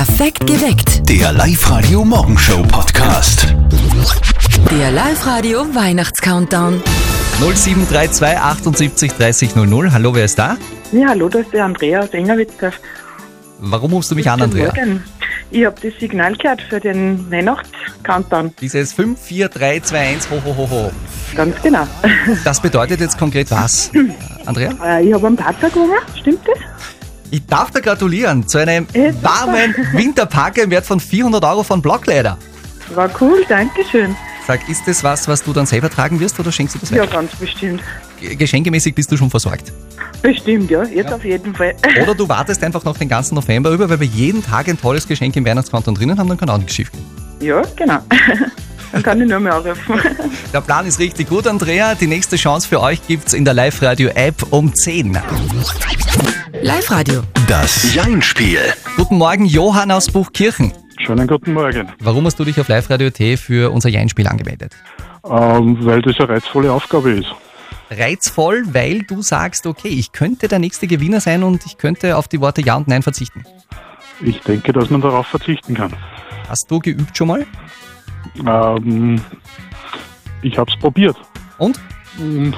Perfekt geweckt. Der Live-Radio Morgenshow Podcast. Der Live-Radio Weihnachts-Countdown. 0732 78 30 00. Hallo, wer ist da? Ja, hallo, das ist der Andrea aus Engerwitzer. Warum rufst du mich an, Andrea? Morgen. Ich habe das Signal gehört für den Weihnachts-Countdown. Dieses 5, 4, 3, 2, 1, ho, ho, ho, ho. Ganz genau. Das bedeutet jetzt konkret was, äh, Andrea? Äh, ich habe einen Partner gewonnen, stimmt das? Ich darf dir gratulieren zu einem warmen Winterparker im Wert von 400 Euro von Blockleder. War cool, danke schön. Sag, ist das was, was du dann selber tragen wirst oder schenkst du das Ja, ganz bestimmt. G- Geschenkemäßig bist du schon versorgt. Bestimmt, ja, jetzt auf jeden Fall. Oder du wartest einfach noch den ganzen November über, weil wir jeden Tag ein tolles Geschenk im Weihnachtskonto drinnen haben, dann kann auch nichts schief gehen. Ja, genau. Dann kann ich nur mehr anrufen. Der Plan ist richtig gut, Andrea. Die nächste Chance für euch gibt's in der Live-Radio-App um 10. Live-Radio. Das Jein-Spiel. Guten Morgen, Johann aus Buchkirchen. Schönen guten Morgen. Warum hast du dich auf Live-Radio.t für unser Jein-Spiel angemeldet? Ähm, weil das eine reizvolle Aufgabe ist. Reizvoll, weil du sagst, okay, ich könnte der nächste Gewinner sein und ich könnte auf die Worte Ja und Nein verzichten. Ich denke, dass man darauf verzichten kann. Hast du geübt schon mal? Ähm, ich habe es probiert. Und? Und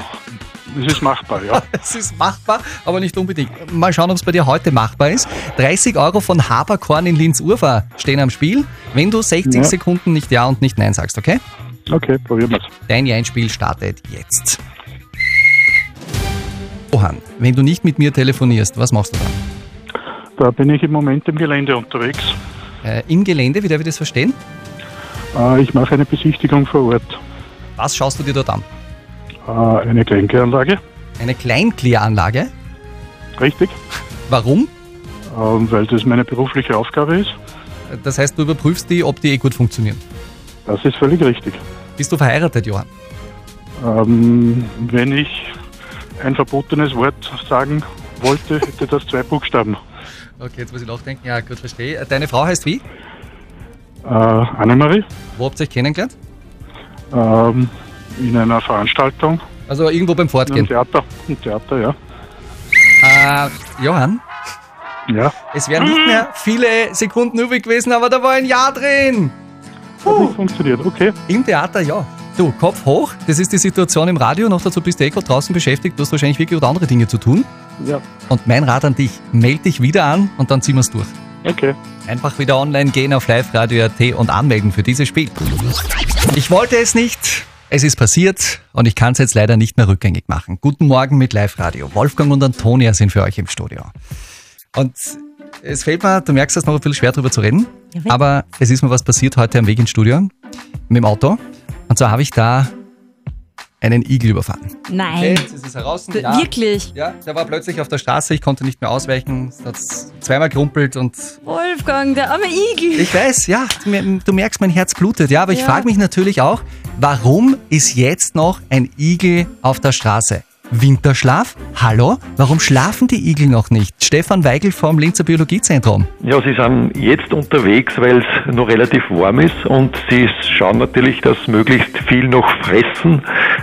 es ist machbar, ja. Es ist machbar, aber nicht unbedingt. Mal schauen, ob es bei dir heute machbar ist. 30 Euro von Haberkorn in Linz-Urfer stehen am Spiel, wenn du 60 Ja. Sekunden nicht Ja und nicht Nein sagst, okay? Okay, probieren wir's. Dein Jein-Spiel startet jetzt. Johann, wenn du nicht mit mir telefonierst, was machst du Da bin ich im Moment im Gelände unterwegs. dann? Äh, Im Gelände, wie darf ich das verstehen? Äh, ich mache eine Besichtigung vor Ort. Was schaust du dir dort an? Äh, eine Kleinkläranlage, Eine Kleinkläranlage? richtig. Warum? Ähm, weil das meine berufliche Aufgabe ist. Das heißt, du überprüfst die, ob die eh gut funktionieren. Das ist völlig richtig. Bist du verheiratet, Johann? Ähm, wenn ich ein verbotenes Wort sagen wollte, hätte das zwei Buchstaben. Okay, jetzt muss ich nachdenken. Ja, gut, verstehe. Deine Frau heißt wie? Äh, Annemarie, Wo habt ihr euch kennengelernt? ähm, in einer Veranstaltung, Also irgendwo beim Fortgehen. Theater, im Theater, ja. Äh, Johann, Ja, es wären nicht mehr viele Sekunden übrig gewesen, aber da war ein Ja drin. hat nicht funktioniert. Okay, Im Theater, ja. Du, Kopf hoch, das ist die Situation im Radio. Noch dazu bist du eh gerade draußen beschäftigt. Du hast wahrscheinlich wirklich gerade andere Dinge zu tun. ja, Und mein Rat an dich, meld dich wieder an und dann ziehen wir es durch. okay. Einfach wieder online gehen auf liveradio.at und anmelden für dieses Spiel. Ich wollte es nicht. Es ist passiert und ich kann es jetzt leider nicht mehr rückgängig machen. Guten Morgen mit Live Radio. Wolfgang und Antonia sind für euch im Studio. Und es fällt mir, du merkst es noch ein bisschen schwer drüber zu reden, aber es ist mir was passiert heute am Weg ins Studio mit dem Auto. Und zwar habe ich da einen Igel überfahren. Nein. Okay, jetzt ist es heraus. D- Wirklich? Ja, der war plötzlich auf der Straße, ich konnte nicht mehr ausweichen, es hat zweimal gerumpelt und Wolfgang, der arme Igel. ich weiß, ja, du, mer- du merkst, mein Herz blutet, ja, aber ich Ja. frage mich natürlich auch, warum ist jetzt noch ein Igel auf der Straße? Winterschlaf? Hallo? Warum schlafen die Igel noch nicht? Stefan Weigel vom Linzer Biologiezentrum. Ja, sie sind jetzt unterwegs, weil es noch relativ warm ist und sie schauen natürlich, dass möglichst viel noch fressen,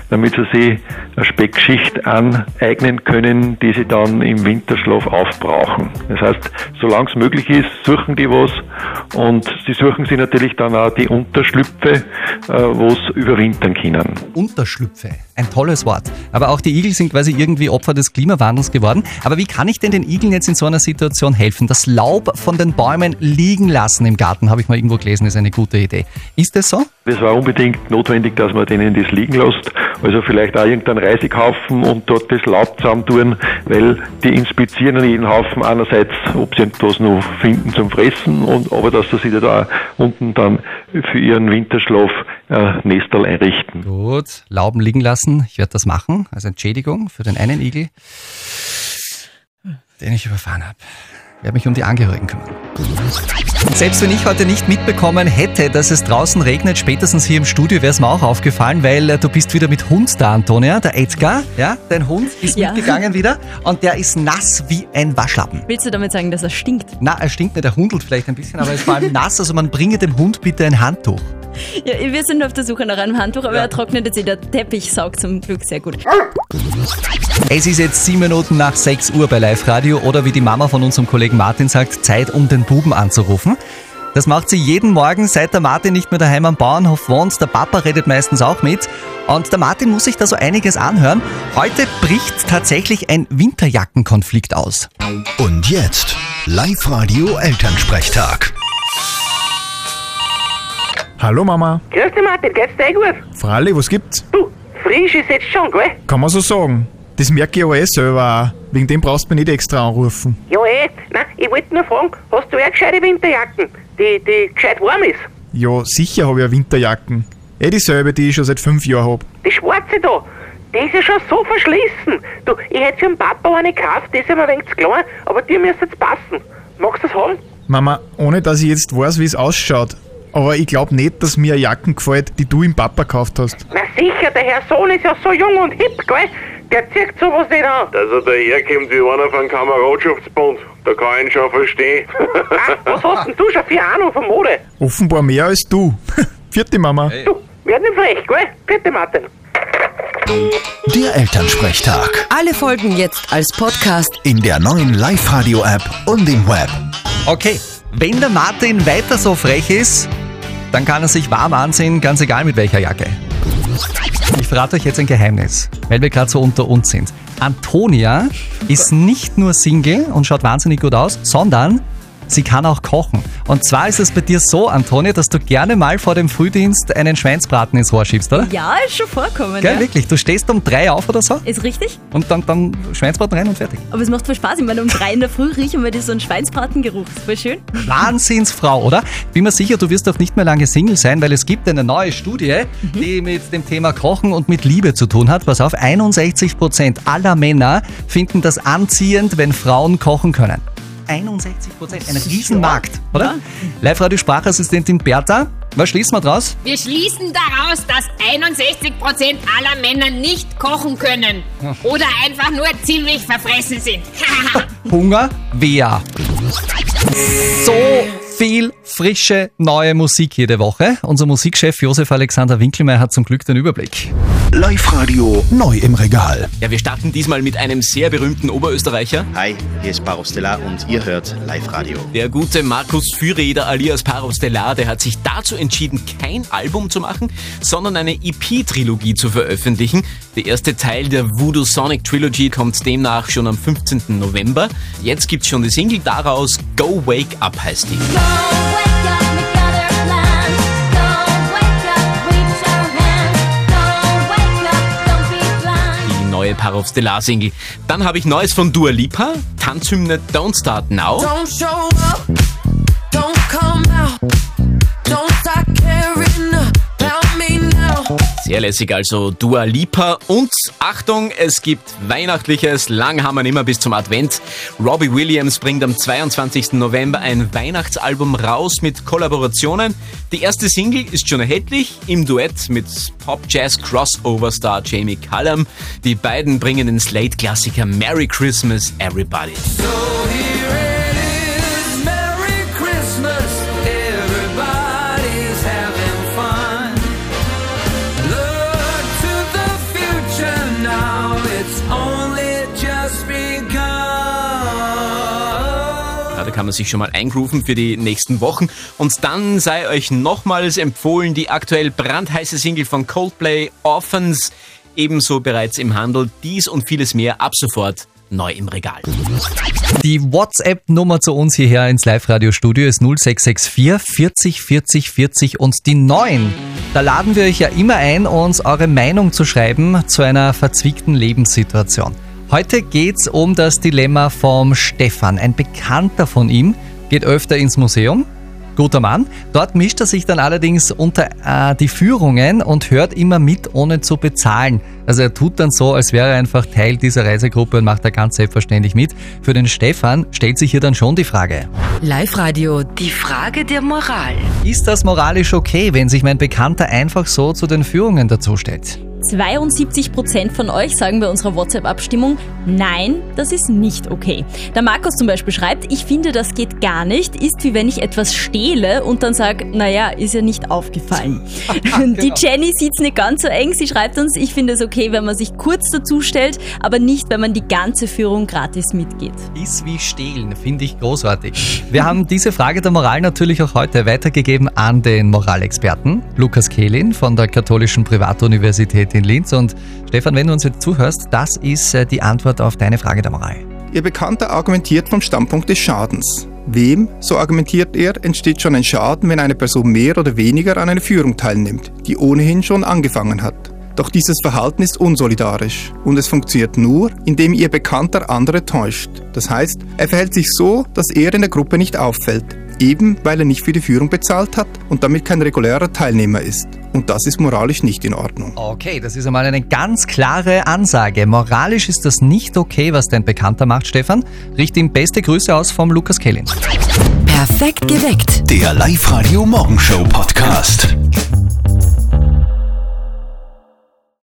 damit sie sich eine Speckschicht aneignen können, die sie dann im Winterschlaf aufbrauchen. Das heißt, solange es möglich ist, suchen die was und sie suchen sich natürlich dann auch die Unterschlüpfe, äh, wo sie überwintern können. Unterschlüpfe. Ein tolles Wort. Aber auch die Igel sind quasi irgendwie Opfer des Klimawandels geworden. Aber wie kann ich denn den Igeln jetzt in so einer Situation helfen? Das Laub von den Bäumen liegen lassen im Garten, habe ich mal irgendwo gelesen, ist eine gute Idee. Ist das so? Es war unbedingt notwendig, dass man denen das liegen lässt. Also vielleicht auch irgendeinen Reisighaufen und dort das Laub zusammentun, weil die inspizieren an jeden Haufen einerseits, ob sie etwas noch finden zum Fressen und aber dass sie da unten dann für ihren Winterschlaf äh, Nestel einrichten. Gut, Lauben liegen lassen. Ich werde das machen als Entschädigung für den einen Igel, den ich überfahren habe. Ich werde mich um die Angehörigen kümmern. Selbst wenn ich heute nicht mitbekommen hätte, dass es draußen regnet, spätestens hier im Studio wäre es mir auch aufgefallen, weil äh, du bist wieder mit Hund da, Antonia, der Edgar. Ja, dein Hund ist Ja. mitgegangen wieder und der ist nass wie ein Waschlappen. Willst du damit sagen, dass er stinkt? Na, er stinkt nicht, er hundelt vielleicht ein bisschen, aber er ist vor allem nass, also man bringe dem Hund bitte ein Handtuch. Ja, wir sind auf der Suche nach einem Handtuch, aber er trocknet jetzt eh. Der Teppich saugt zum Glück sehr gut. Es ist jetzt sieben Minuten nach 6 Uhr bei Live Radio oder wie die Mama von unserem Kollegen Martin sagt, Zeit, um den Buben anzurufen. Das macht sie jeden Morgen, seit der Martin nicht mehr daheim am Bauernhof wohnt. Der Papa redet meistens auch mit. Und der Martin muss sich da so einiges anhören. Heute bricht tatsächlich ein Winterjackenkonflikt aus. Und jetzt Live-Radio Elternsprechtag. Hallo Mama. Grüß dich Martin, geht's dir eh gut? Fralli, was gibt's? Du, frisch ist jetzt schon, gell? Kann man so sagen. Das merke ich aber eh selber auch. Wegen dem brauchst du mich nicht extra anrufen. Ja eh, nein, ich wollte nur fragen, hast du eine gescheite Winterjacken, die, die gescheit warm ist? Ja, sicher habe ich eine Winterjacken. Eh dieselbe, die ich schon seit fünf Jahren hab. Die schwarze da, die ist ja schon so verschlissen. Du, ich hätte für den Papa eine gekauft, die ist mir ein wenig zu klein, aber die müsste jetzt passen. Magst du das haben? Mama, ohne dass ich jetzt weiß, wie es ausschaut. Aber ich glaube nicht, dass mir eine Jacken gefällt, die du im Papa gekauft hast. Na sicher, der Herr Sohn ist ja so jung und hip, gell? Der zieht sowas nicht an. Dass er daherkommt wie einer von Kameradschaftsbund, da kann ich ihn schon verstehen. Ah, was hast denn du schon für Ahnung von Mode? Offenbar mehr als du. Vierte Mama. Du, werd nicht frech, gell? Bitte, Martin. Der Elternsprechtag. Alle Folgen jetzt als Podcast. In der neuen Live-Radio-App und im Web. Okay, wenn der Martin weiter so frech ist, dann kann er sich warm anziehen, ganz egal mit welcher Jacke. Ich verrate euch jetzt ein Geheimnis, weil wir gerade so unter uns sind. Antonia ist nicht nur Single und schaut wahnsinnig gut aus, sondern sie kann auch kochen. Und zwar ist es bei dir so, Antonia, dass du gerne mal vor dem Frühdienst einen Schweinsbraten ins Rohr schiebst, oder? Ja, ist schon vorkommen. Gell, ja. wirklich. Du stehst um drei auf oder so Ist richtig? und dann, dann Schweinsbraten rein und fertig. Aber es macht voll Spaß. Ich meine, um drei in der Früh riechen wir das so einen Schweinsbratengeruch. Ist voll schön. Wahnsinnsfrau, oder? Bin mir sicher, du wirst auch nicht mehr lange Single sein, weil es gibt eine neue Studie, die mit dem Thema Kochen und mit Liebe zu tun hat. Pass auf, 61% aller Männer finden das anziehend, wenn Frauen kochen können. 61 Prozent, ein Riesenmarkt, oder? Live-Radio-Sprachassistentin Bertha, was schließen wir draus? Wir schließen daraus, dass 61% aller Männer nicht kochen können. Oder einfach nur ziemlich verfressen sind. Hunger, wer? So viel frische neue Musik jede Woche. Unser Musikchef Josef Alexander Winkelmeier hat zum Glück den Überblick. Live-Radio neu im Regal. Ja, wir starten diesmal mit einem sehr berühmten Oberösterreicher. Hi, hier ist Paro Stellar und ihr hört Live Radio. Der gute Markus Füreder alias Paro Stellar, der hat sich dazu entschieden, kein Album zu machen, sondern eine EP-Trilogie zu veröffentlichen. Der erste Teil der Voodoo Sonic Trilogy kommt demnach schon am 15. November. Jetzt gibt's schon die Single daraus, Go Wake Up heißt die. Die neue Paro Stellar Single. Dann habe ich Neues von Dua Lipa, Tanzhymne Don't Start Now. Don't show up, don't Sehr lässig also Dua Lipa und Achtung, es gibt Weihnachtliches, lang haben wir immer bis zum Advent. Robbie Williams bringt am 22. November ein Weihnachtsalbum raus mit Kollaborationen. Die erste Single ist schon erhältlich im Duett mit Pop-Jazz-Crossover-Star Jamie Cullum. Die beiden bringen den Slate-Klassiker Merry Christmas Everybody. Merry kann man sich schon mal eingrooven für die nächsten Wochen. Und dann sei euch nochmals empfohlen die aktuell brandheiße Single von Coldplay, Orphans, ebenso bereits im Handel. Dies und vieles mehr ab sofort neu im Regal. Die WhatsApp-Nummer zu uns hierher ins Live-Radio-Studio ist 0664 40 40 40 und die 9. Da laden wir euch ja immer ein, uns eure Meinung zu schreiben zu einer verzwickten Lebenssituation. Heute geht's um das Dilemma vom Stefan. Ein Bekannter von ihm geht öfter ins Museum. Guter Mann. Dort mischt er sich dann allerdings unter äh, die Führungen und hört immer mit, ohne zu bezahlen. Also er tut dann so, als wäre er einfach Teil dieser Reisegruppe und macht da ganz selbstverständlich mit. Für den Stefan stellt sich hier dann schon die Frage. Live-Radio, die Frage der Moral. Ist das moralisch okay, wenn sich mein Bekannter einfach so zu den Führungen dazustellt? 72% von euch sagen bei unserer WhatsApp-Abstimmung, nein, das ist nicht okay. Der Markus zum Beispiel schreibt, ich finde, das geht gar nicht, ist wie wenn ich etwas stehle und dann sage, naja, ist ja nicht aufgefallen. Die Jenny sieht es nicht ganz so eng, sie schreibt uns, ich finde es okay, wenn man sich kurz dazu stellt, aber nicht, wenn man die ganze Führung gratis mitgeht. Ist wie stehlen, finde ich großartig. Wir haben diese Frage der Moral natürlich auch heute weitergegeben an den Moralexperten Lukas Kehlin von der Katholischen Privatuniversität in Linz. Und Stefan, wenn du uns jetzt zuhörst, das ist äh, die Antwort auf deine Frage der Moral. Ihr Bekannter argumentiert vom Standpunkt des Schadens. Wem, so argumentiert er, entsteht schon ein Schaden, wenn eine Person mehr oder weniger an einer Führung teilnimmt, die ohnehin schon angefangen hat. Doch dieses Verhalten ist unsolidarisch und es funktioniert nur, indem ihr Bekannter andere täuscht. Das heißt, er verhält sich so, dass er in der Gruppe nicht auffällt, eben weil er nicht für die Führung bezahlt hat und damit kein regulärer Teilnehmer ist. Und das ist moralisch nicht in Ordnung. Okay, das ist einmal eine ganz klare Ansage. Moralisch ist das nicht okay, was dein Bekannter macht, Stefan. Richt ihm beste Grüße aus vom Lukas Kellin. Perfekt geweckt. Der Live-Radio Morgenshow Podcast.